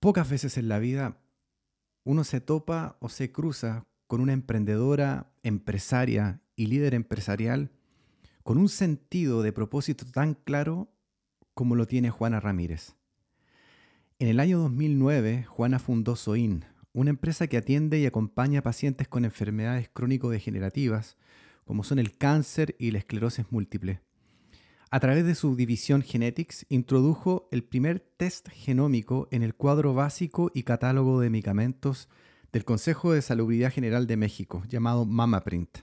Pocas veces en la vida uno se topa o se cruza con una emprendedora, empresaria y líder empresarial con un sentido de propósito tan claro como lo tiene Juana Ramírez. En el año 2009, Juana fundó SOIN, una empresa que atiende y acompaña a pacientes con enfermedades crónico-degenerativas, como son el cáncer y la esclerosis múltiple a través de su división Genetics, introdujo el primer test genómico en el cuadro básico y catálogo de medicamentos del Consejo de Salubridad General de México, llamado MamaPrint,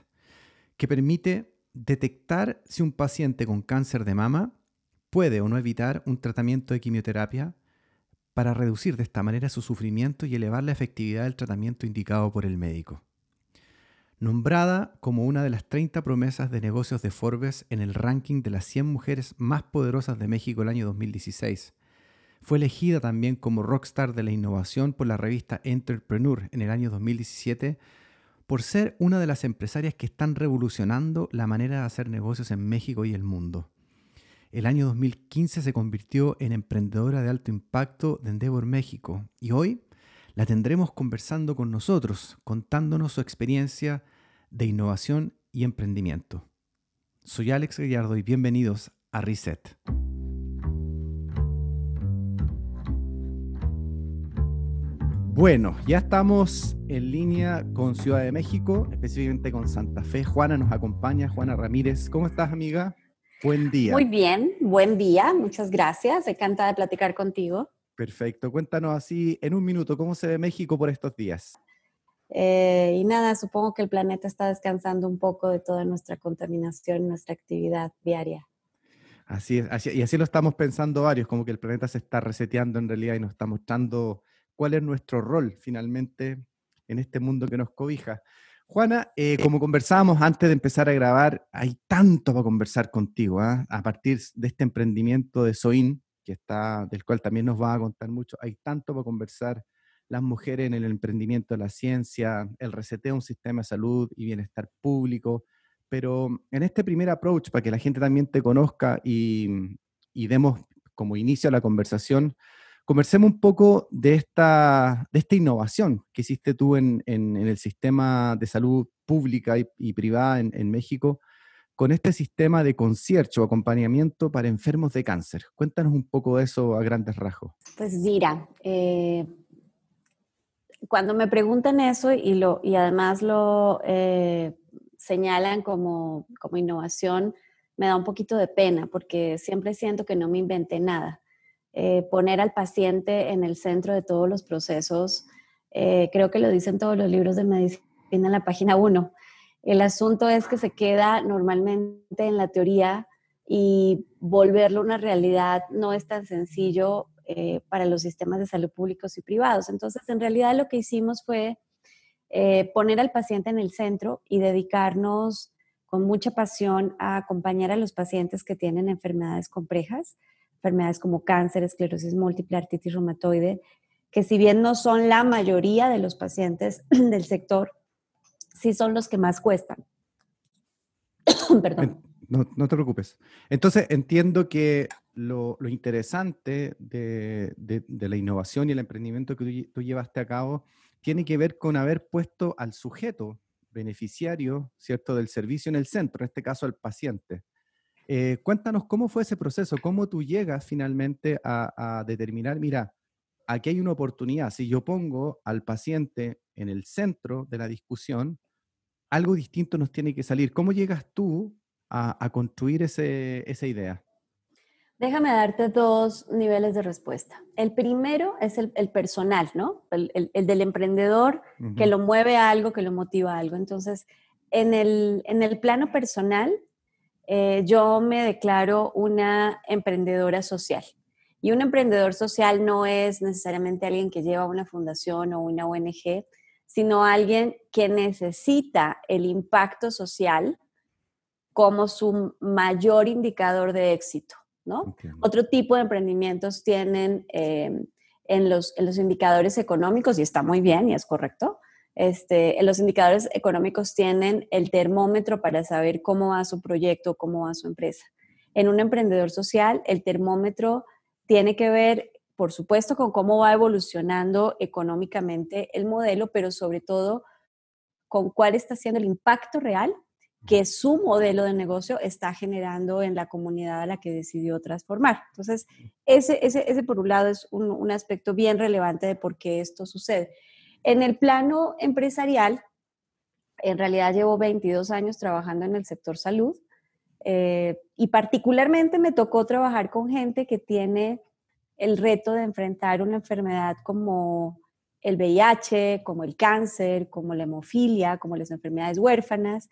que permite detectar si un paciente con cáncer de mama puede o no evitar un tratamiento de quimioterapia para reducir de esta manera su sufrimiento y elevar la efectividad del tratamiento indicado por el médico nombrada como una de las 30 promesas de negocios de Forbes en el ranking de las 100 mujeres más poderosas de México el año 2016. Fue elegida también como rockstar de la innovación por la revista Entrepreneur en el año 2017 por ser una de las empresarias que están revolucionando la manera de hacer negocios en México y el mundo. El año 2015 se convirtió en emprendedora de alto impacto de Endeavor México y hoy la tendremos conversando con nosotros, contándonos su experiencia de innovación y emprendimiento. Soy Alex Gallardo y bienvenidos a Reset. Bueno, ya estamos en línea con Ciudad de México, específicamente con Santa Fe. Juana nos acompaña, Juana Ramírez. ¿Cómo estás, amiga? Buen día. Muy bien, buen día, muchas gracias. Encantada de platicar contigo. Perfecto. Cuéntanos así en un minuto, ¿cómo se ve México por estos días? Eh, y nada, supongo que el planeta está descansando un poco de toda nuestra contaminación, nuestra actividad diaria. Así es, y así lo estamos pensando varios, como que el planeta se está reseteando en realidad y nos está mostrando cuál es nuestro rol finalmente en este mundo que nos cobija. Juana, eh, como conversábamos antes de empezar a grabar, hay tanto para conversar contigo, ¿ah? a partir de este emprendimiento de Soin, que está, del cual también nos va a contar mucho. Hay tanto para conversar las mujeres en el emprendimiento de la ciencia, el reseteo un sistema de salud y bienestar público. Pero en este primer approach, para que la gente también te conozca y, demos como inicio a la conversación, conversemos un poco de esta, de esta innovación que hiciste tú en, en, el sistema de salud pública y, privada en México con este sistema de concierto o acompañamiento para enfermos de cáncer. Cuéntanos un poco de eso a grandes rasgos. Pues mira, eh, cuando me preguntan eso y, lo, y además lo eh, señalan como, como innovación, me da un poquito de pena porque siempre siento que no me inventé nada. Eh, poner al paciente en el centro de todos los procesos, creo que lo dicen todos los libros de medicina en la página 1. El asunto es que se queda normalmente en la teoría y volverlo una realidad no es tan sencillo eh, para los sistemas de salud públicos y privados. Entonces, en realidad lo que hicimos fue eh, poner al paciente en el centro y dedicarnos con mucha pasión a acompañar a los pacientes que tienen enfermedades complejas, enfermedades como cáncer, esclerosis múltiple, artritis reumatoide, que si bien no son la mayoría de los pacientes del sector, sí son los que más cuestan. Perdón. No, te preocupes. Entonces, entiendo que lo, interesante de, la innovación y el emprendimiento que tú, llevaste a cabo tiene que ver con haber puesto al sujeto beneficiario, ¿cierto?, del servicio en el centro, en este caso al paciente. Eh, cuéntanos cómo fue ese proceso, cómo tú llegas finalmente a, a determinar, mira, aquí hay una oportunidad, si yo pongo al paciente en el centro de la discusión, algo distinto nos tiene que salir. ¿Cómo llegas tú a, construir esa idea? Déjame darte dos niveles de respuesta. El primero es el, personal, ¿no? El, del emprendedor que lo mueve a algo, que lo motiva a algo. Entonces, en el, en el plano personal, eh, yo me declaro una emprendedora social. Y un emprendedor social no es necesariamente alguien que lleva una fundación o una ONG, sino alguien que necesita el impacto social como su mayor indicador de éxito, ¿no? Otro tipo de emprendimientos tienen eh, en, los, los indicadores económicos, y está muy bien y es correcto, este, en los indicadores económicos tienen el termómetro para saber cómo va su proyecto, cómo va su empresa. En un emprendedor social, el termómetro tiene que ver por supuesto, con cómo va evolucionando económicamente el modelo, pero sobre todo con cuál está siendo el impacto real que su modelo de negocio está generando en la comunidad a la que decidió transformar. Entonces, ese, ese, ese por un lado es un, un, aspecto bien relevante de por qué esto sucede. En el plano empresarial, en realidad llevo 22 años trabajando en el sector salud eh, y particularmente me tocó trabajar con gente que tiene el reto de enfrentar una enfermedad como el VIH, como el cáncer, como la hemofilia, como las enfermedades huérfanas,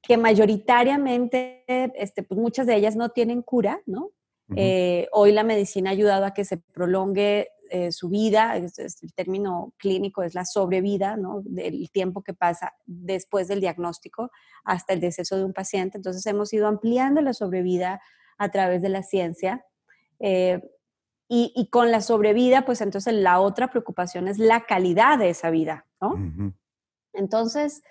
que mayoritariamente, este, pues muchas de ellas no tienen cura, ¿no? eh, hoy la medicina ha ayudado a que se prolongue eh, su vida, es, es, el término clínico es la sobrevida, ¿no? Del tiempo que pasa después del diagnóstico hasta el deceso de un paciente. Entonces hemos ido ampliando la sobrevida a través de la ciencia. Eh, y, y, con la sobrevida, pues entonces la otra preocupación es la calidad de esa vida, ¿no? Uh -huh. Entonces,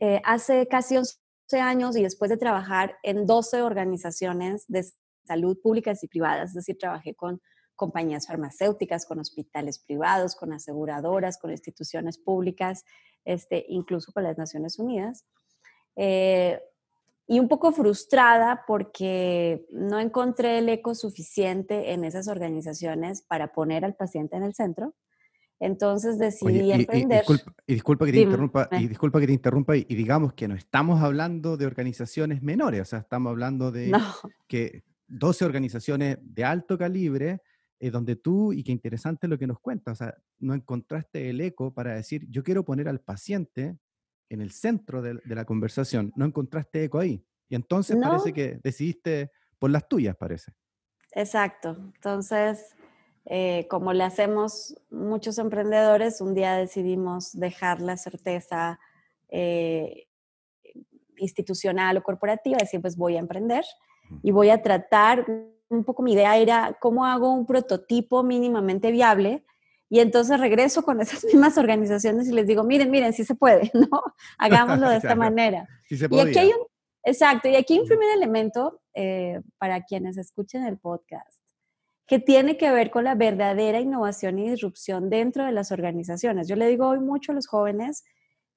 eh, hace casi 11 años y después de trabajar en 12 organizaciones de salud públicas y privadas, es decir, trabajé con compañías farmacéuticas, con hospitales privados, con aseguradoras, con instituciones públicas, este, incluso con las Naciones Unidas. Eh, y un poco frustrada porque no encontré el eco suficiente en esas organizaciones para poner al paciente en el centro. Entonces decidí Oye, y, emprender. Y, disculpa, y, disculpa, que te Dime. interrumpa, y disculpa que te interrumpa, y, y digamos que no estamos hablando de organizaciones menores, o sea, estamos hablando de No, que 12 organizaciones de alto calibre, eh, donde tú, y qué interesante lo que nos cuentas, o sea, no encontraste el eco para decir, yo quiero poner al paciente en el centro de, de la conversación, no encontraste eco ahí. Y entonces no, parece que decidiste por las tuyas, parece. exacto. Entonces, eh, como le hacemos muchos emprendedores, un día decidimos dejar la certeza eh, institucional o corporativa, decir, pues voy a emprender y voy a tratar, un poco mi idea era cómo hago un prototipo mínimamente viable y entonces regreso con esas mismas organizaciones y les digo, miren, miren, sí se puede, ¿no? Hagámoslo de esta Claro, manera. sí se Y aquí hay podía. un, exacto, y aquí hay un primer elemento eh, para quienes escuchen el podcast, que tiene que ver con la verdadera innovación y disrupción dentro de las organizaciones. Yo le digo hoy mucho a los jóvenes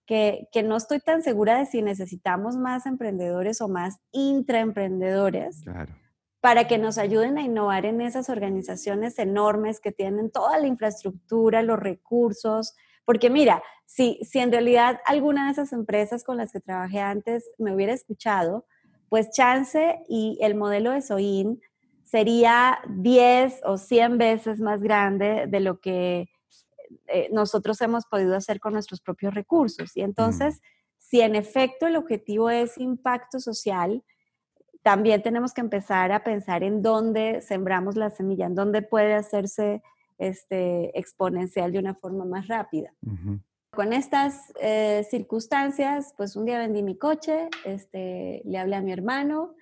que, que no estoy tan segura de si necesitamos más emprendedores o más intraemprendedores Claro. Para que nos ayuden a innovar en esas organizaciones enormes que tienen toda la infraestructura, los recursos. Porque mira, si, si en realidad alguna de esas empresas con las que trabajé antes me hubiera escuchado, pues chance y el modelo de Soin sería 10 o 100 veces más grande de lo que eh, nosotros hemos podido hacer con nuestros propios recursos. Y entonces, Mm. si en efecto el objetivo es impacto social, también tenemos que empezar a pensar en dónde sembramos la semilla, en dónde puede hacerse este, exponencial de una forma más rápida. Con estas eh, circunstancias, pues un día vendí mi coche, este, le hablé a mi hermano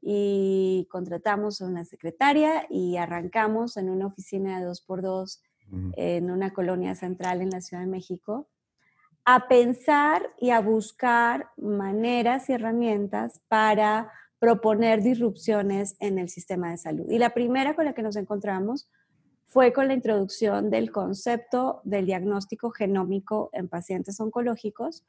y contratamos a una secretaria y arrancamos en una oficina de dos por dos Ujú. en una colonia central en la Ciudad de México a pensar y a buscar maneras y herramientas para proponer disrupciones en el sistema de salud. Y la primera con la que nos encontramos fue con la introducción del concepto del diagnóstico genómico en pacientes oncológicos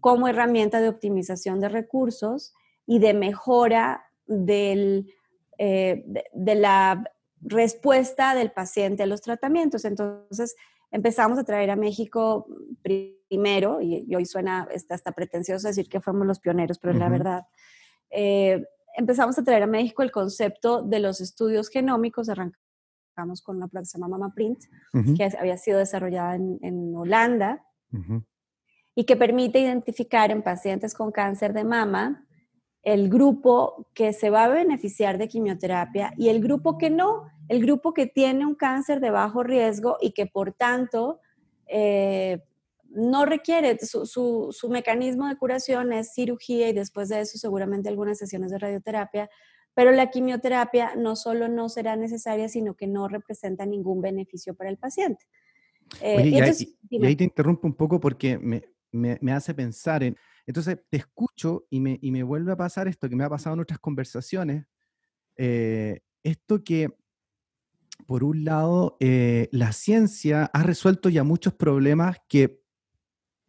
como herramienta de optimización de recursos y de mejora del, eh, de, de la respuesta del paciente a los tratamientos. Entonces, empezamos a traer a México primero, y, y hoy suena hasta pretencioso decir que fuimos los pioneros, pero es la verdad. Eh, empezamos a traer a México el concepto de los estudios genómicos, arrancamos con una prueba que se llama MamaPrint, Ujú. que había sido desarrollada en, en Holanda y que permite identificar en pacientes con cáncer de mama el grupo que se va a beneficiar de quimioterapia y el grupo que no, el grupo que tiene un cáncer de bajo riesgo y que por tanto eh, no requiere, su, su, su, mecanismo de curación es cirugía y después de eso seguramente algunas sesiones de radioterapia, pero la quimioterapia no solo no será necesaria, sino que no representa ningún beneficio para el paciente. Eh, Oye, y, entonces, ahí, y, ahí, te interrumpo un poco porque me, me, me hace pensar en, entonces te escucho y me, y me, vuelve a pasar esto que me ha pasado en otras conversaciones, eh, esto que por un lado, eh, la ciencia ha resuelto ya muchos problemas que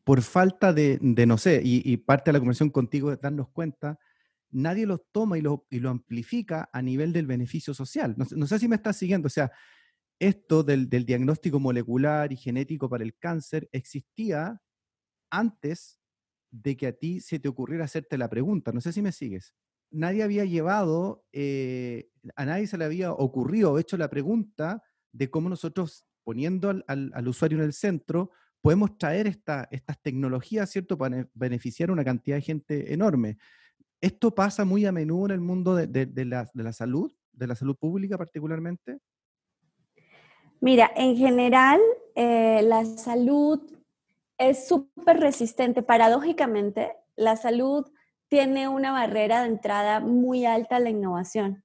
por falta de, no sé, y, parte de la conversación contigo es darnos cuenta, nadie los toma y lo, amplifica a nivel del beneficio social. No, sé si me estás siguiendo, o sea, esto del, diagnóstico molecular y genético para el cáncer existía antes de que a ti se te ocurriera hacerte la pregunta. No sé si me sigues. Nadie había llevado, eh, a nadie se le había ocurrido, hecho la pregunta de cómo nosotros, poniendo al, al, usuario en el centro, podemos traer esta, estas tecnologías, ¿cierto?, para beneficiar a una cantidad de gente enorme. ¿Esto pasa muy a menudo en el mundo de, de, la, de la salud, de la salud pública particularmente? Mira, en general, eh, la salud es súper resistente. Paradójicamente, la salud tiene una barrera de entrada muy alta a la innovación.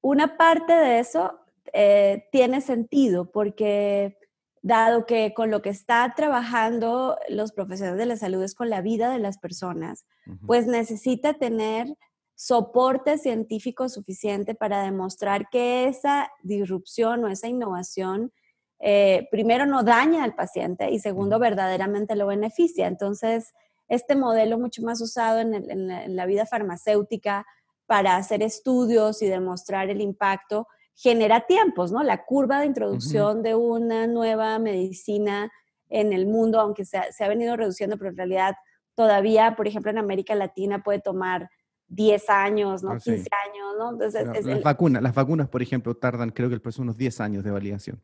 Una parte de eso eh, tiene sentido porque dado que con lo que está trabajando los profesionales de la salud es con la vida de las personas, pues necesita tener soporte científico suficiente para demostrar que esa disrupción o esa innovación eh, primero no daña al paciente y segundo verdaderamente lo beneficia. Entonces, este modelo mucho más usado en, la vida farmacéutica para hacer estudios y demostrar el impacto genera tiempos, ¿no? La curva de introducción de una nueva medicina en el mundo, aunque se ha, venido reduciendo, pero en realidad todavía, por ejemplo, en América Latina puede tomar 10 años, ¿no? 15 ah, años, ¿no? las, vacunas, las vacunas, por ejemplo, tardan creo que el proceso unos 10 años de validación.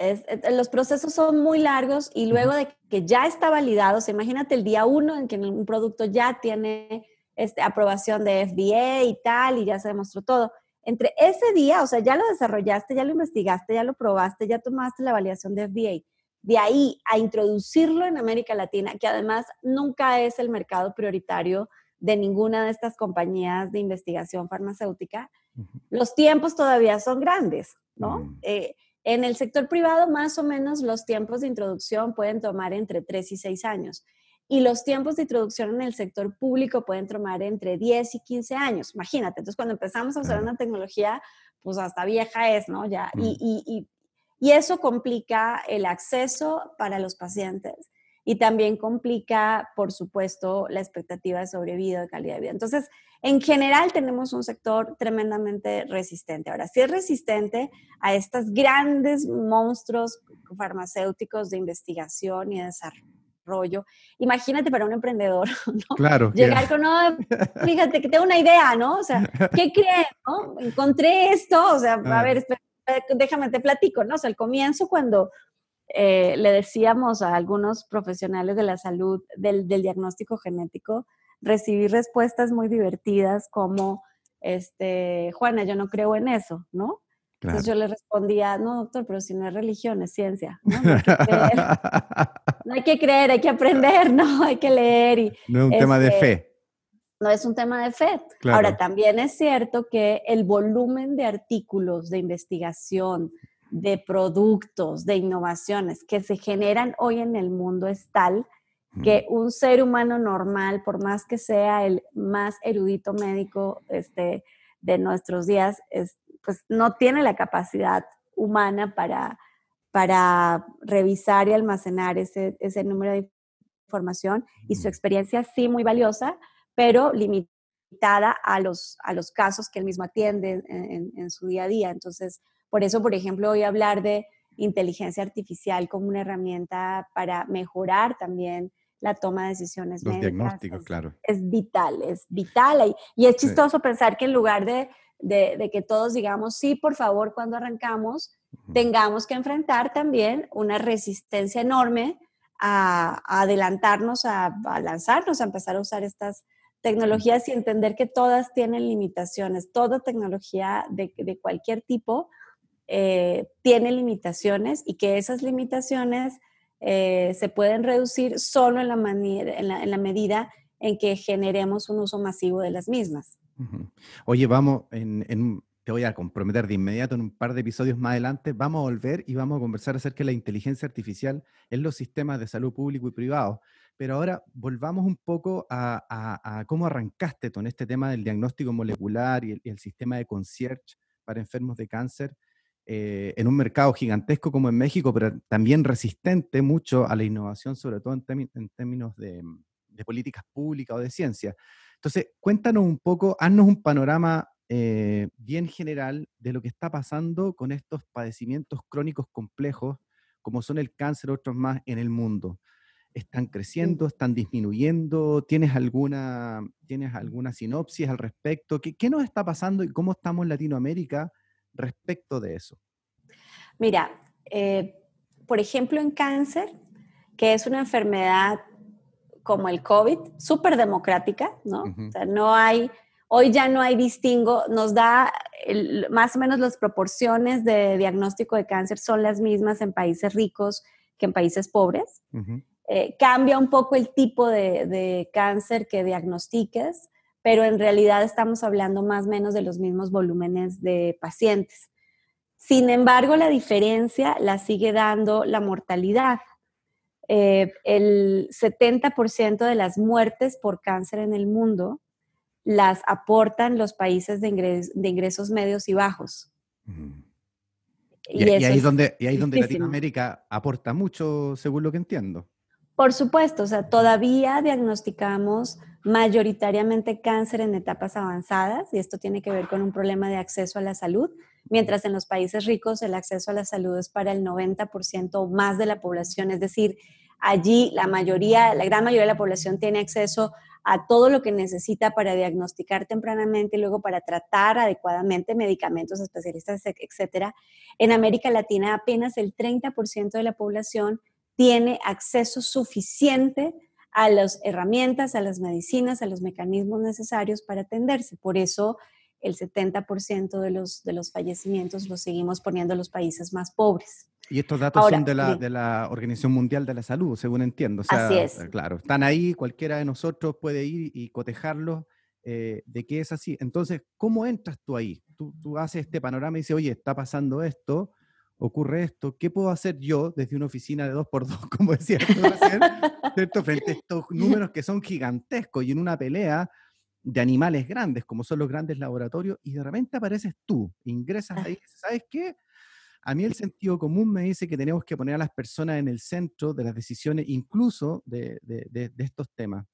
Eh, los procesos son muy largos y luego de que ya está validado, imagínate el día uno en que un producto ya tiene este, aprobación de FDA y tal, y ya se demostró todo. Entre ese día, o sea, ya lo desarrollaste, ya lo investigaste, ya lo probaste, ya tomaste la validación de FDA. De ahí a introducirlo en América Latina, que además nunca es el mercado prioritario de ninguna de estas compañías de investigación farmacéutica, los tiempos todavía son grandes, ¿no? Mm. Eh, en el sector privado, más o menos, los tiempos de introducción pueden tomar entre 3 y 6 años. Y los tiempos de introducción en el sector público pueden tomar entre 10 y 15 años. Imagínate, entonces cuando empezamos a usar una tecnología, pues hasta vieja es, ¿no? Ya, y, y, y eso complica el acceso para los pacientes y también complica, por supuesto, la expectativa de sobrevida, de calidad de vida. Entonces, en general tenemos un sector tremendamente resistente. Ahora, si es resistente a estos grandes monstruos farmacéuticos de investigación y desarrollo. Imagínate para un emprendedor, ¿no? Claro. Llegar con, fíjate que tengo una idea, ¿no? O sea, ¿qué creen? No? Encontré esto, o sea, a ah. ver, déjame te platico, ¿no? O sea, al comienzo cuando eh, le decíamos a algunos profesionales de la salud del, diagnóstico genético, recibí respuestas muy divertidas como, este, Juana, yo no creo en eso, ¿no? Entonces yo le respondía, no, doctor, pero si no es religión, es ciencia. No, hay, que creer, hay que aprender, ¿no? Hay que leer. Y, no es un tema de este, fe. No es un tema de fe. Ahora, también es cierto que el volumen de artículos de investigación, de productos, de innovaciones que se generan hoy en el mundo es tal que un ser humano normal, por más que sea el más erudito médico este, de nuestros días, es, pues no tiene la capacidad humana para, para revisar y almacenar ese, ese número de información y su experiencia sí muy valiosa, pero limitada a los, a los casos que él mismo atiende en, en su día a día. Entonces, por eso, por ejemplo, voy a hablar de inteligencia artificial como una herramienta para mejorar también la toma de decisiones Los diagnósticos, claro. Es vital, es vital. Y, es chistoso pensar que en lugar de, que todos digamos, sí, por favor, cuando arrancamos, tengamos que enfrentar también una resistencia enorme a, adelantarnos, a, lanzarnos, a empezar a usar estas tecnologías y entender que todas tienen limitaciones. Toda tecnología de, de cualquier tipo eh, tiene limitaciones y que esas limitaciones eh, se pueden reducir solo en la, en, la, medida en que generemos un uso masivo de las mismas. Oye, vamos, te voy a comprometer de inmediato en un par de episodios más adelante, vamos a volver y vamos a conversar acerca de la inteligencia artificial en los sistemas de salud público y privado. Pero ahora volvamos un poco a, cómo arrancaste con este tema del diagnóstico molecular y el, sistema de concierge para enfermos de cáncer eh, en un mercado gigantesco como en México, pero también resistente mucho a la innovación, sobre todo en, términos de, políticas públicas o de ciencia. Entonces, cuéntanos un poco, haznos un panorama eh, bien general de lo que está pasando con estos padecimientos crónicos complejos, como son el cáncer, otros más en el mundo. ¿Están creciendo? ¿Están disminuyendo? ¿Tienes alguna, ¿tienes alguna sinopsis al respecto? ¿Qué, ¿Qué nos está pasando y cómo estamos en Latinoamérica respecto de eso? Mira, eh, por ejemplo, en cáncer, que es una enfermedad como el COVID, súper democrática, ¿no? O sea, no hay, hoy ya no hay distingo, nos da más o menos las proporciones de diagnóstico de cáncer son las mismas en países ricos que en países pobres. Eh, cambia un poco el tipo de, de, cáncer que diagnostiques, pero en realidad estamos hablando más o menos de los mismos volúmenes de pacientes. Sin embargo, la diferencia la sigue dando la mortalidad. Eh, el 70% de las muertes por cáncer en el mundo las aportan los países de, ingresos medios y bajos. Y, ahí es donde, y ahí donde Latinoamérica aporta mucho, según lo que entiendo. Por supuesto, o sea, todavía diagnosticamos mayoritariamente cáncer en etapas avanzadas y esto tiene que ver con un problema de acceso a la salud, mientras en los países ricos el acceso a la salud es para el 90% o más de la población, es decir, allí la mayoría, la gran mayoría de la población tiene acceso a todo lo que necesita para diagnosticar tempranamente y luego para tratar adecuadamente medicamentos especialistas, etcétera. En América Latina apenas el 30% de la población tiene acceso suficiente a las herramientas, a las medicinas, a los mecanismos necesarios para atenderse. Por eso el 70% de los, de los fallecimientos los seguimos poniendo en los países más pobres. Y estos datos son de la, de la, Organización Mundial de la Salud, según entiendo. así es. Eh, claro, están ahí, cualquiera de nosotros puede ir y cotejarlos eh, de que es así. Entonces, ¿cómo entras tú ahí? Tú, tú haces este panorama y dices, oye, está pasando esto, ocurre esto, ¿qué puedo hacer yo desde una oficina de dos por dos, como decía ¿cierto? frente a estos números que son gigantescos y en una pelea de animales grandes, como son los grandes laboratorios, y de repente apareces tú, ingresas ahí, ¿sabes qué? A mí el sentido común me dice que tenemos que poner a las personas en el centro de las decisiones, incluso de, estos temas.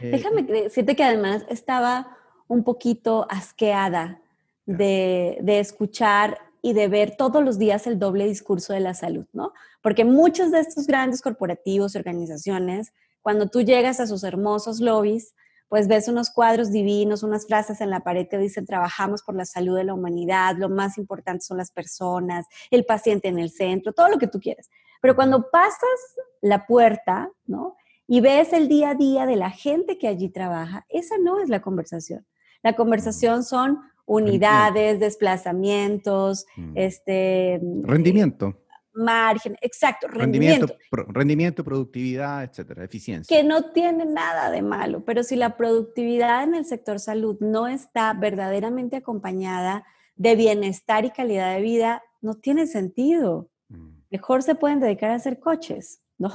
Eh, Déjame decirte que además estaba un poquito asqueada de, de, escuchar y de ver todos los días el doble discurso de la salud, ¿no? Porque muchos de estos grandes corporativos y organizaciones, cuando tú llegas a sus hermosos lobbies, pues ves unos cuadros divinos, unas frases en la pared que dicen trabajamos por la salud de la humanidad, lo más importante son las personas, el paciente en el centro, todo lo que tú quieres. Pero cuando pasas la puerta, ¿no? Y ves el día a día de la gente que allí trabaja, esa no es la conversación. La conversación son unidades, desplazamientos, mm. este... Rendimiento. Margen, exacto, rendimiento. Rendimiento, productividad, etcétera, eficiencia. Que no tiene nada de malo, pero si la productividad en el sector salud no está verdaderamente acompañada de bienestar y calidad de vida, no tiene sentido. Mm. Mejor se pueden dedicar a hacer coches, ¿no?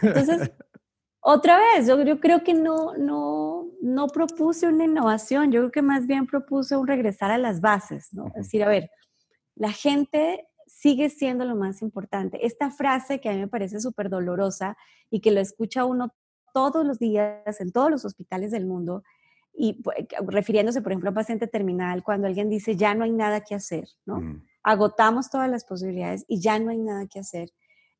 Entonces, otra vez, yo, creo que no, no, no propuse una innovación, yo creo que más bien propuse un regresar a las bases, ¿no? Es decir, a ver, la gente sigue siendo lo más importante. Esta frase que a mí me parece súper dolorosa y que lo escucha uno todos los días en todos los hospitales del mundo, y pues, refiriéndose, por ejemplo, a paciente terminal, cuando alguien dice, ya no hay nada que hacer, ¿no? Agotamos todas las posibilidades y ya no hay nada que hacer.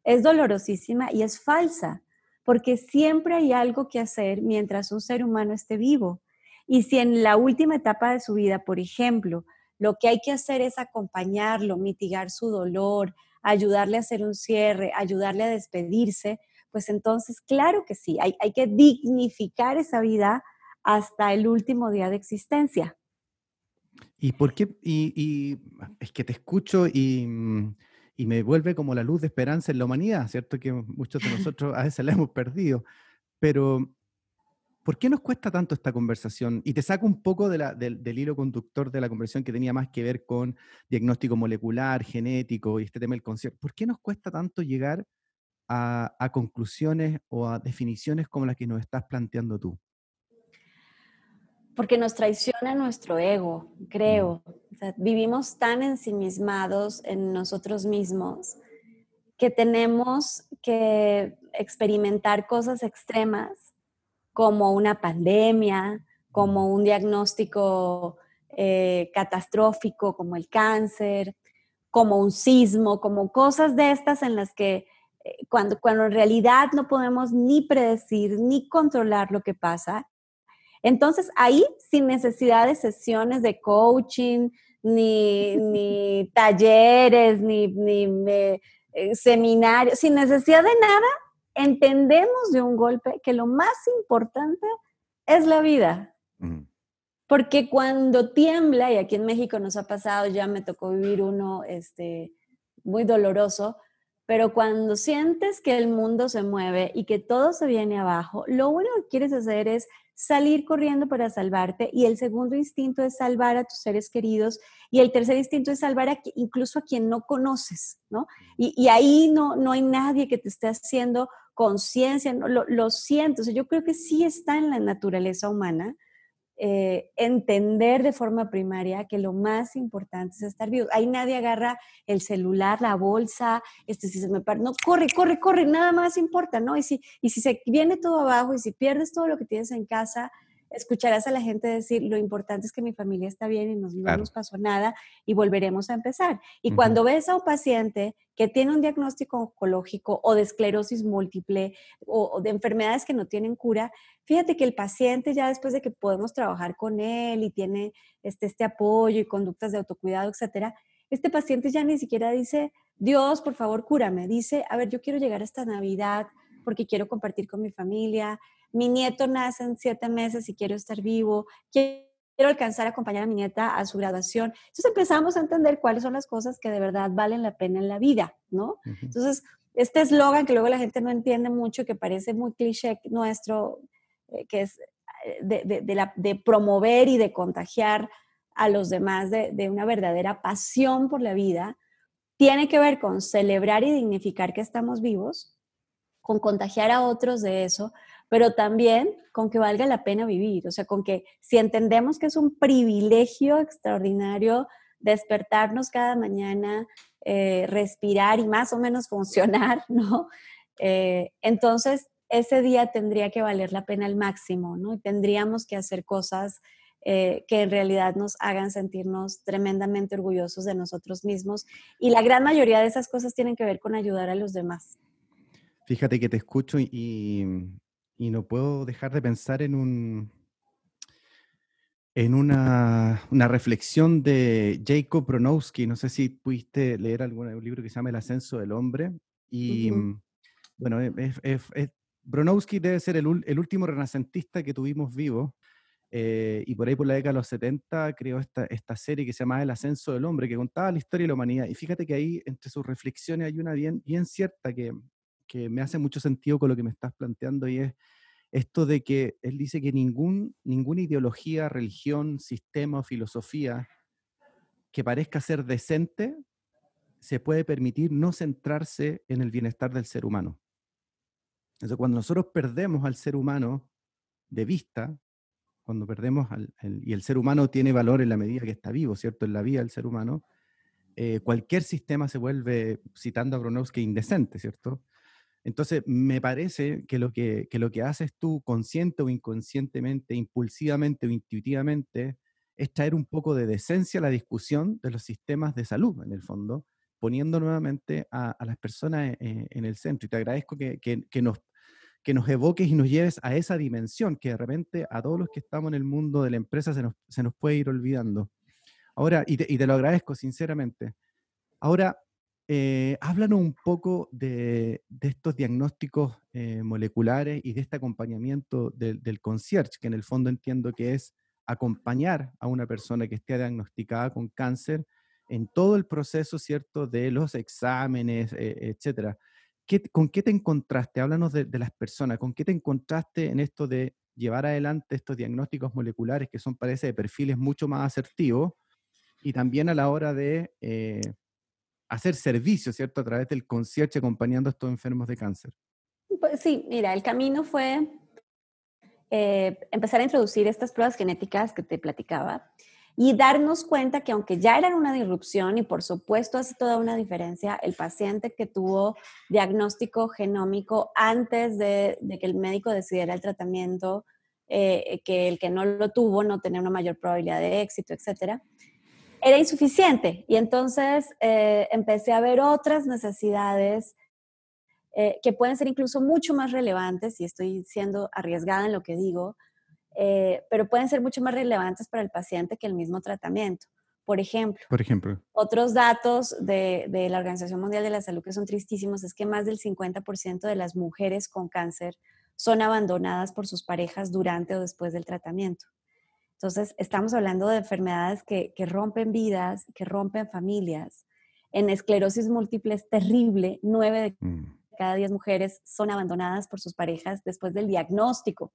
Es dolorosísima y es falsa porque siempre hay algo que hacer mientras un ser humano esté vivo. Y si en la última etapa de su vida, por ejemplo, lo que hay que hacer es acompañarlo, mitigar su dolor, ayudarle a hacer un cierre, ayudarle a despedirse, pues entonces, claro que sí, hay, que dignificar esa vida hasta el último día de existencia. ¿Y por qué? y es que te escucho y mm, y me vuelve como la luz de esperanza en la humanidad, ¿cierto? Que muchos de nosotros a veces la hemos perdido. Pero, ¿por qué nos cuesta tanto esta conversación? Y te saco un poco de la, del, hilo conductor de la conversación que tenía más que ver con diagnóstico molecular, genético y este tema del concierto. ¿Por qué nos cuesta tanto llegar a, a conclusiones o a definiciones como las que nos estás planteando tú? Porque nos traiciona nuestro ego, creo. vivimos tan ensimismados en nosotros mismos que tenemos que experimentar cosas extremas como una pandemia, como un diagnóstico eh, catastrófico como el cáncer, como un sismo, como cosas de estas en las que eh, cuando, cuando en realidad no podemos ni predecir ni controlar lo que pasa, entonces ahí, sin necesidad de sesiones de coaching, ni, talleres, ni, eh, seminarios, sin necesidad de nada, entendemos de un golpe que lo más importante es la vida. Porque cuando tiembla, y aquí en México nos ha pasado, ya me tocó vivir uno este, muy doloroso, pero cuando sientes que el mundo se mueve y que todo se viene abajo, lo único que quieres hacer es salir corriendo para salvarte y el segundo instinto es salvar a tus seres queridos y el tercer instinto es salvar a, incluso a quien no conoces, ¿no? Y, ahí no, no hay nadie que te esté haciendo conciencia, ¿no? lo, lo siento, yo creo que sí está en la naturaleza humana eh, entender de forma primaria que lo más importante es estar vivo. Ahí nadie agarra el celular, la bolsa, este, si se me parte, no, corre, corre, corre, nada más importa, ¿no? Y si, y si se viene todo abajo y si pierdes todo lo que tienes en casa, escucharás a la gente decir, lo importante es que mi familia está bien y nos, no nos pasó nada y volveremos a empezar. Y cuando ves a un paciente que tiene un diagnóstico oncológico o de esclerosis múltiple o, de enfermedades que no tienen cura, fíjate que el paciente ya después de que podemos trabajar con él y tiene este, este apoyo y conductas de autocuidado, etcétera, este paciente ya ni siquiera dice, Dios, por favor, cúrame. Dice, a ver, yo quiero llegar a esta Navidad porque quiero compartir con mi familia, mi nieto nace en siete meses y quiero estar vivo, quiero alcanzar a acompañar a mi nieta a su graduación. Entonces empezamos a entender cuáles son las cosas que de verdad valen la pena en la vida, ¿no? Entonces, este eslogan que luego la gente no entiende mucho, que parece muy cliché nuestro, eh, que es eh, de, de, promover y de contagiar a los demás de, de una verdadera pasión por la vida, tiene que ver con celebrar y dignificar que estamos vivos, con contagiar a otros de eso, pero también con que valga la pena vivir, o sea, con que si entendemos que es un privilegio extraordinario despertarnos cada mañana, eh, respirar y más o menos funcionar, ¿no? Eh, entonces, ese día tendría que valer la pena al máximo, ¿no? Y tendríamos que hacer cosas eh, que en realidad nos hagan sentirnos tremendamente orgullosos de nosotros mismos. Y la gran mayoría de esas cosas tienen que ver con ayudar a los demás. Fíjate que te escucho y, y no puedo dejar de pensar en un en una, reflexión de Jacob Bronowski. No sé si pudiste leer algún libro que se llama El ascenso del hombre. Y mm, bueno, Bronowski debe ser el, último renacentista que tuvimos vivo. Eh, y por ahí por la década de los 70 creó esta, esta serie que se llama El ascenso del hombre, que contaba la historia de la humanidad. Y fíjate que ahí entre sus reflexiones hay una bien, bien cierta que, que me hace mucho sentido con lo que me estás planteando y es esto de que él dice que ningún, ninguna ideología, religión, sistema o filosofía que parezca ser decente se puede permitir no centrarse en el bienestar del ser humano. Entonces, cuando nosotros perdemos al ser humano de vista, cuando perdemos al, y el ser humano tiene valor en la medida que está vivo, ¿cierto? En la vida del ser humano, eh, cualquier sistema se vuelve, citando a Bronowski, indecente, ¿cierto? Entonces, me parece que lo que, lo que haces tú, consciente o inconscientemente, impulsivamente o intuitivamente, es traer un poco de decencia a la discusión de los sistemas de salud, en el fondo, poniendo nuevamente a, las personas eh, en, el centro. Y te agradezco que, nos, que nos evoques y nos lleves a esa dimensión que de repente a todos los que estamos en el mundo de la empresa se nos, se nos puede ir olvidando. Ahora, y te, y te lo agradezco sinceramente. Ahora, eh, háblanos un poco de, estos diagnósticos eh, moleculares y de este acompañamiento del concierge, que en el fondo entiendo que es acompañar a una persona que esté diagnosticada con cáncer en todo el proceso, ¿cierto?, de los exámenes, eh, etcétera. ¿Con qué te encontraste? Háblanos de, las personas. ¿Con qué te encontraste en esto de llevar adelante estos diagnósticos moleculares que son, parece, de perfiles mucho más asertivos y también a la hora de hacer servicio, ¿cierto? A través del concierto acompañando a estos enfermos de cáncer. Pues sí, mira, el camino fue eh, empezar a introducir estas pruebas genéticas que te platicaba y darnos cuenta que aunque ya era una disrupción y por supuesto hace toda una diferencia, el paciente que tuvo diagnóstico genómico antes de, que el médico decidiera el tratamiento, eh, que el que no lo tuvo no tenía una mayor probabilidad de éxito, etcétera, era insuficiente. Y entonces eh, empecé a ver otras necesidades eh, que pueden ser incluso mucho más relevantes, y estoy siendo arriesgada en lo que digo, eh, pero pueden ser mucho más relevantes para el paciente que el mismo tratamiento. Por ejemplo, Por ejemplo. otros datos de, de, la Organización Mundial de la Salud que son tristísimos es que más del 50% de las mujeres con cáncer son abandonadas por sus parejas durante o después del tratamiento. Entonces, estamos hablando de enfermedades que, que rompen vidas, que rompen familias. En esclerosis múltiple es terrible, nueve de mm. cada diez mujeres son abandonadas por sus parejas después del diagnóstico.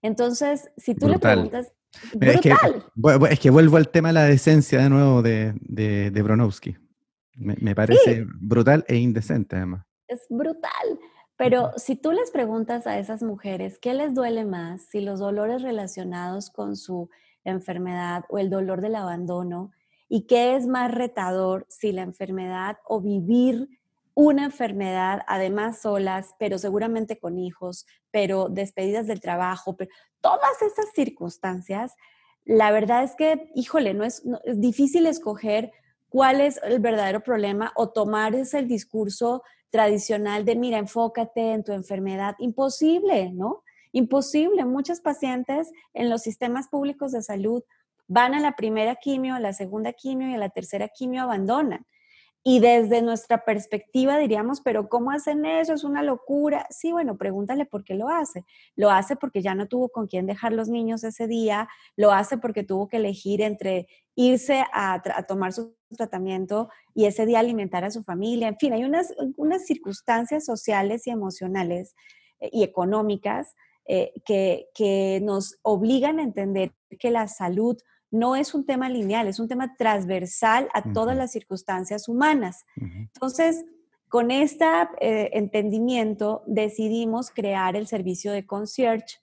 Entonces, si tú le preguntas... Es que, es que, vuelvo al tema de la decencia de nuevo de, de, de Bronowski. Me, parece brutal e indecente además. Es brutal. Pero si tú les preguntas a esas mujeres qué les duele más, si los dolores relacionados con su enfermedad o el dolor del abandono, y qué es más retador, si la enfermedad o vivir una enfermedad, además solas, pero seguramente con hijos, pero despedidas del trabajo, todas esas circunstancias, la verdad es que, híjole, no es, es difícil escoger cuál es el verdadero problema o tomar ese el discurso tradicional de, mira, enfócate en tu enfermedad. Imposible, ¿no? Imposible. Muchos pacientes en los sistemas públicos de salud van a la primera quimio, a la segunda quimio y a la tercera quimio abandonan. Y desde nuestra perspectiva diríamos, pero ¿cómo hacen eso? Es una locura. Sí, bueno, pregúntale por qué lo hace. Lo hace porque ya no tuvo con quién dejar los niños ese día, lo hace porque tuvo que elegir entre irse a, tomar su tratamiento y ese día alimentar a su familia. En fin, hay unas, unas circunstancias sociales y emocionales eh, y económicas eh, que, que nos obligan a entender que la salud no es un tema lineal, es un tema transversal a todas las circunstancias humanas. Entonces, con este entendimiento decidimos crear el servicio de concierge,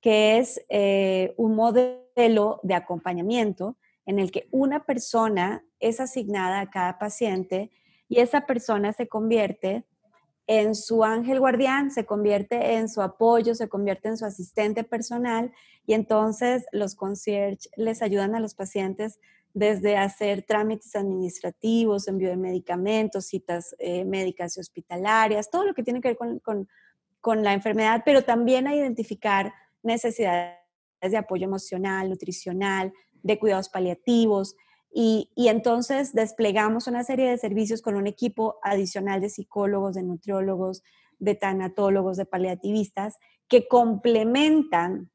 que es eh, un modelo de acompañamiento en el que una persona es asignada a cada paciente y esa persona se convierte en su ángel guardián, se convierte en su apoyo, se convierte en su asistente personal y entonces los concierge les ayudan a los pacientes desde hacer trámites administrativos, envío de medicamentos, citas eh, médicas y hospitalarias, todo lo que tiene que ver con, con, con la enfermedad, pero también a identificar necesidades de apoyo emocional, nutricional, de cuidados paliativos, y, entonces desplegamos una serie de servicios con un equipo adicional de psicólogos, de nutriólogos, de tanatólogos, de paliativistas, que complementan.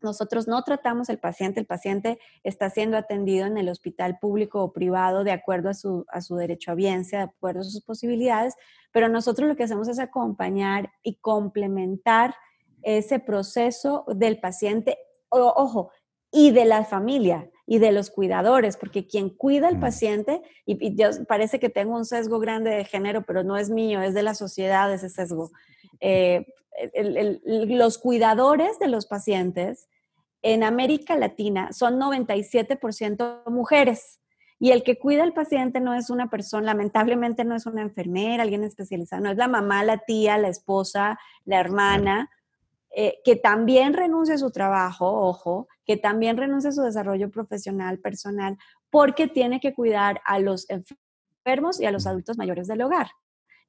Nosotros no tratamos el paciente, el paciente está siendo atendido en el hospital público o privado de acuerdo a su, a su derecho a biencia, de acuerdo a sus posibilidades, pero nosotros lo que hacemos es acompañar y complementar ese proceso del paciente, ojo, y de la familia y de los cuidadores, porque quien cuida al paciente, y, parece que tengo un sesgo grande de género, pero no es mío, es de la sociedad ese sesgo. Eh, los cuidadores de los pacientes en América Latina son 97% mujeres. Y el que cuida al paciente no es una persona, lamentablemente no es una enfermera, alguien especializado, no es la mamá, la tía, la esposa, la hermana, eh, que también renuncie a su trabajo, ojo, que también renuncie a su desarrollo profesional, personal, porque tiene que cuidar a los enfermos y a los adultos mayores del hogar,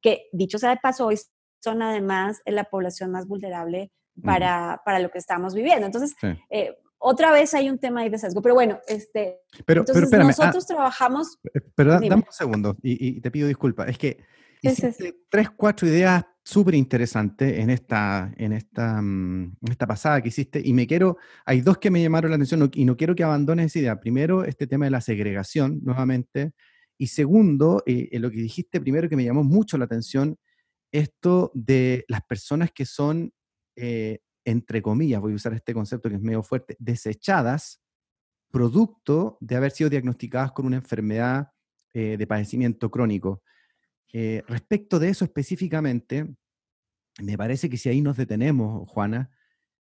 que dicho sea de paso, hoy son además la población más vulnerable para, para lo que estamos viviendo. Entonces, eh, otra vez hay un tema ahí de sesgo, pero bueno, este, pero, entonces pero nosotros trabajamos... Eh, pero dame un segundo y, y, te pido disculpas, es que hiciste tres, cuatro ideas súper interesante en esta, en, esta, mm, en esta pasada que hiciste y me quiero, hay dos que me llamaron la atención y no quiero que abandones esa idea. Primero, este tema de la segregación nuevamente y segundo, eh, lo que dijiste primero que me llamó mucho la atención, esto de las personas que son, eh, entre comillas, voy a usar este concepto que es medio fuerte, desechadas producto de haber sido diagnosticadas con una enfermedad eh, de padecimiento crónico. Eh, respecto de eso específicamente, me parece que si ahí nos detenemos, Juana,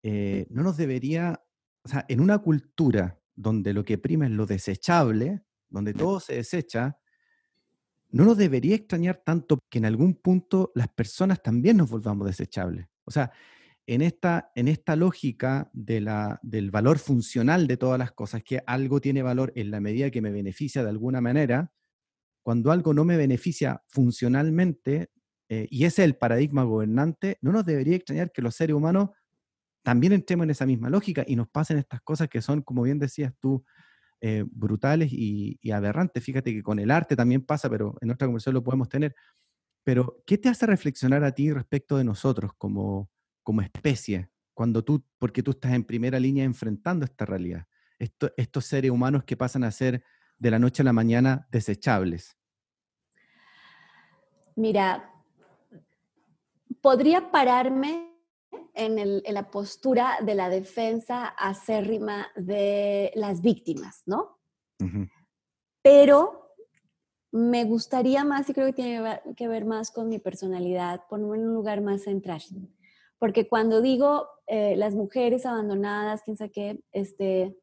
eh, no nos debería, o sea, en una cultura donde lo que prima es lo desechable, donde todo se desecha, no nos debería extrañar tanto que en algún punto las personas también nos volvamos desechables. O sea, en esta, en esta lógica de la, del valor funcional de todas las cosas, que algo tiene valor en la medida que me beneficia de alguna manera, cuando algo no me beneficia funcionalmente, eh, y ese es el paradigma gobernante, no nos debería extrañar que los seres humanos también entremos en esa misma lógica y nos pasen estas cosas que son, como bien decías tú, eh, brutales y, aberrantes. Fíjate que con el arte también pasa, pero en otra conversación lo podemos tener. Pero, ¿qué te hace reflexionar a ti respecto de nosotros como, como especie? Cuando tú, porque tú estás en primera línea enfrentando esta realidad. estos seres humanos que pasan a ser de la noche a la mañana desechables. Mira, podría pararme en, la postura de la defensa acérrima de las víctimas, ¿no? Pero me gustaría más, y creo que tiene que ver más con mi personalidad, ponerme en un lugar más central. Porque cuando digo eh, las mujeres abandonadas, quién sabe qué, este,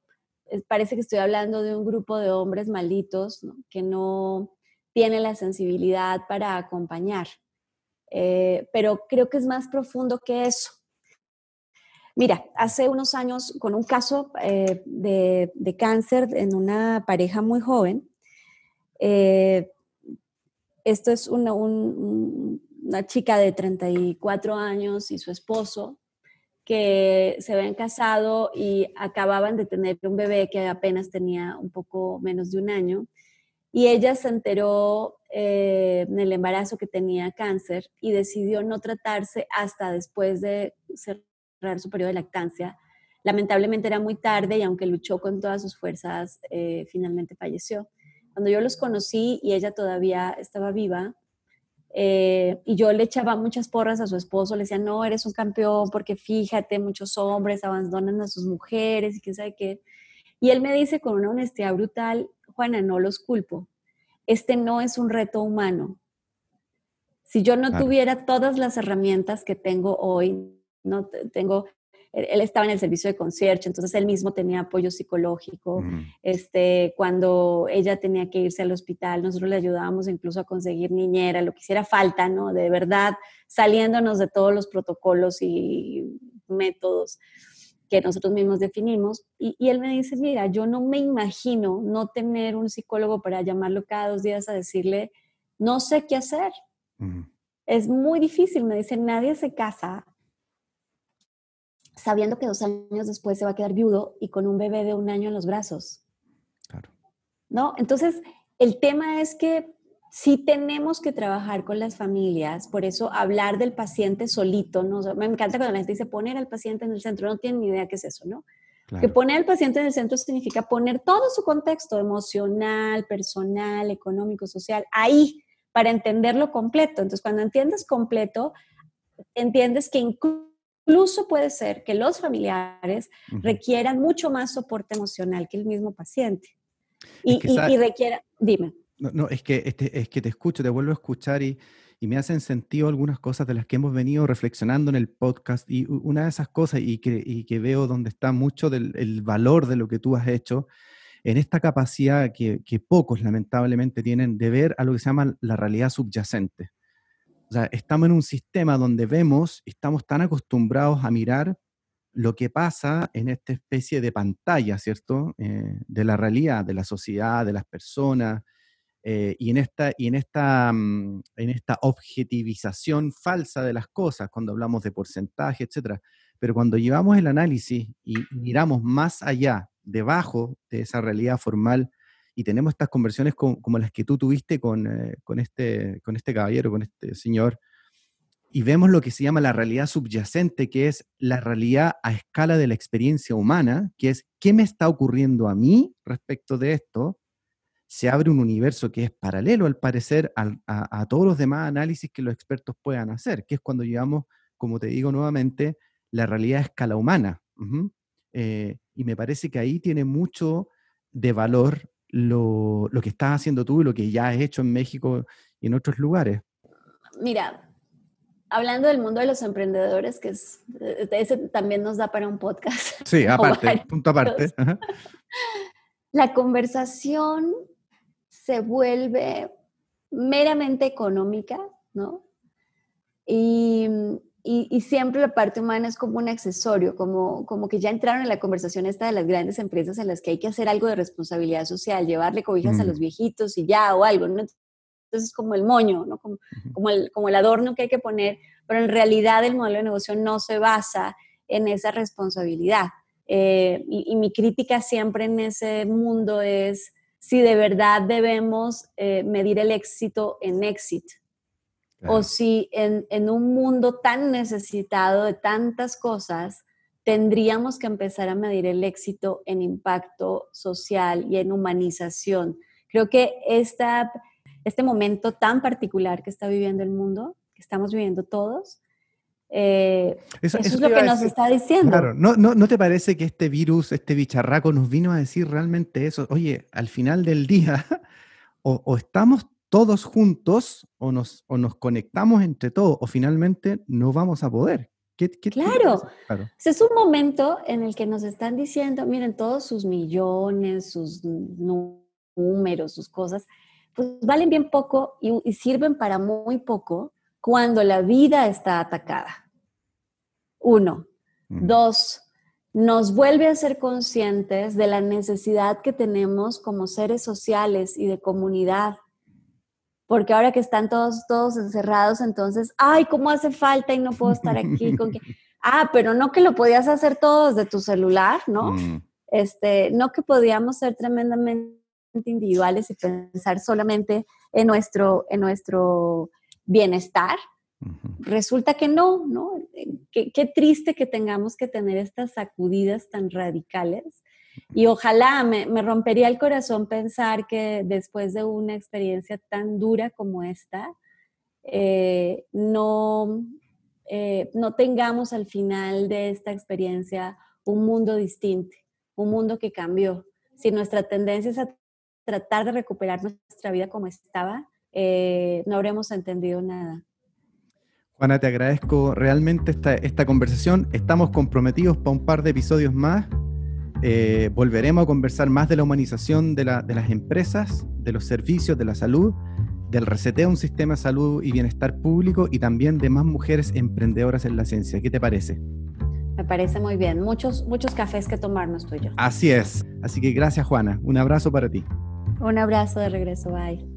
parece que estoy hablando de un grupo de hombres malditos que no tienen la sensibilidad para acompañar. Eh, pero creo que es más profundo que eso. Mira, hace unos años con un caso eh, de, cáncer en una pareja muy joven, eh, esto es una, una, chica de 34 años y su esposo que se habían casado y acababan de tener un bebé que apenas tenía un poco menos de un año. Y ella se enteró eh, el embarazo que tenía cáncer y decidió no tratarse hasta después de cerrar su periodo de lactancia. Lamentablemente era muy tarde y aunque luchó con todas sus fuerzas, eh, finalmente falleció. Cuando yo los conocí y ella todavía estaba viva, eh, y yo le echaba muchas porras a su esposo, le decía, no, eres un campeón porque fíjate, muchos hombres abandonan a sus mujeres y quién sabe qué. Y él me dice con una honestidad brutal, Juana, no los culpo. Este no es un reto humano. Si yo no tuviera todas las herramientas que tengo hoy, no tengo él estaba en el servicio de concierge, entonces él mismo tenía apoyo psicológico. Mm. Este, cuando ella tenía que irse al hospital, nosotros le ayudábamos incluso a conseguir niñera, lo que hiciera falta, ¿no? De verdad, saliéndonos de todos los protocolos y métodos que nosotros mismos definimos. Y, él me dice, mira, yo no me imagino no tener un psicólogo para llamarlo cada dos días a decirle, no sé qué hacer. Es muy difícil, me dice, nadie se casa sabiendo que dos años después se va a quedar viudo y con un bebé de un año en los brazos. Claro. ¿No? Entonces, el tema es que sí tenemos que trabajar con las familias, por eso hablar del paciente solito, ¿no? me encanta cuando la gente dice poner al paciente en el centro, no tienen ni idea qué es eso, ¿no? Que poner al paciente en el centro significa poner todo su contexto emocional, personal, económico, social, ahí, para entenderlo completo. Entonces, cuando entiendes completo, entiendes que incluso puede ser que los familiares requieran mucho más soporte emocional que el mismo paciente. Y, requiera, dime. No, es, que, este, es que te escucho, te vuelvo a escuchar y, me hacen sentido algunas cosas de las que hemos venido reflexionando en el podcast. Y una de esas cosas, y que, que veo donde está mucho del valor de lo que tú has hecho, en esta capacidad que, que, pocos lamentablemente tienen de ver a lo que se llama la realidad subyacente. O sea, estamos en un sistema donde vemos, estamos tan acostumbrados a mirar lo que pasa en esta especie de pantalla, ¿cierto? Eh, de la realidad, de la sociedad, de las personas, eh, y, en esta, y en, esta, mm, en esta objetivización falsa de las cosas, cuando hablamos de porcentaje, etc. Pero cuando llevamos el análisis y miramos más allá, debajo de esa realidad formal, y tenemos estas conversiones como las que tú tuviste con, eh, con, este, con este caballero, con este señor, y vemos lo que se llama la realidad subyacente, que es la realidad a escala de la experiencia humana, que es qué me está ocurriendo a mí respecto de esto, se abre un universo que es paralelo, al parecer, a, todos los demás análisis que los expertos puedan hacer, que es cuando llevamos, como te digo nuevamente, la realidad a escala humana. Eh, y me parece que ahí tiene mucho de valor lo, que estás haciendo tú y lo que ya has hecho en México y en otros lugares? Mira, hablando del mundo de los emprendedores, que es, eh, ese también nos da para un podcast. Sí, aparte, punto aparte. La conversación se vuelve meramente económica, ¿no? Y, y, siempre la parte humana es como un accesorio, como, como que ya entraron en la conversación esta de las grandes empresas en las que hay que hacer algo de responsabilidad social, llevarle cobijas a los viejitos y ya, o algo, ¿no? Entonces es como el moño, ¿no? Como, como, el, como el adorno que hay que poner, pero en realidad el modelo de negocio no se basa en esa responsabilidad. Eh, y, mi crítica siempre en ese mundo es si de verdad debemos eh, medir el éxito en éxito o si en, en, un mundo tan necesitado de tantas cosas, tendríamos que empezar a medir el éxito en impacto social y en humanización. Creo que esta, este momento tan particular que está viviendo el mundo, que estamos viviendo todos, eh, eso, es lo que nos está diciendo. Claro, ¿No, no, ¿no te parece que este virus, este bicharraco nos vino a decir realmente eso? Oye, al final del día, o, o estamos todos juntos o nos, o nos conectamos entre todos o finalmente no vamos a poder. ¿Qué, claro. claro. es un momento en el que nos están diciendo, miren, todos sus millones, sus números, sus cosas, pues valen bien poco y, sirven para muy poco cuando la vida está atacada. Uno. Mm. Dos, nos vuelve a ser conscientes de la necesidad que tenemos como seres sociales y de comunidad porque ahora que están todos, todos encerrados, entonces, ay, ¿cómo hace falta y no puedo estar aquí? Con que, ah, pero no que lo podías hacer todo desde tu celular, ¿no? Mm. Este, no que podíamos ser tremendamente individuales y pensar solamente en nuestro, en nuestro bienestar. Resulta que no, ¿no? Qué, qué triste que tengamos que tener estas sacudidas tan radicales y ojalá me, rompería el corazón pensar que después de una experiencia tan dura como esta, eh, no, eh, no tengamos al final de esta experiencia un mundo distinto, un mundo que cambió. Si nuestra tendencia es a tratar de recuperar nuestra vida como estaba, eh, no habremos entendido nada. Juana, te agradezco realmente esta, esta conversación. Estamos comprometidos para un par de episodios más. Eh, volveremos a conversar más de la humanización de, las empresas, de los servicios, de la salud, del reseteo de un sistema de salud y bienestar público y también de más mujeres emprendedoras en la ciencia. ¿Qué te parece? Me parece muy bien. Muchos, muchos cafés que tomarnos tú y yo. Así es. Así que gracias, Juana. Un abrazo para ti. Un abrazo de regreso. Bye.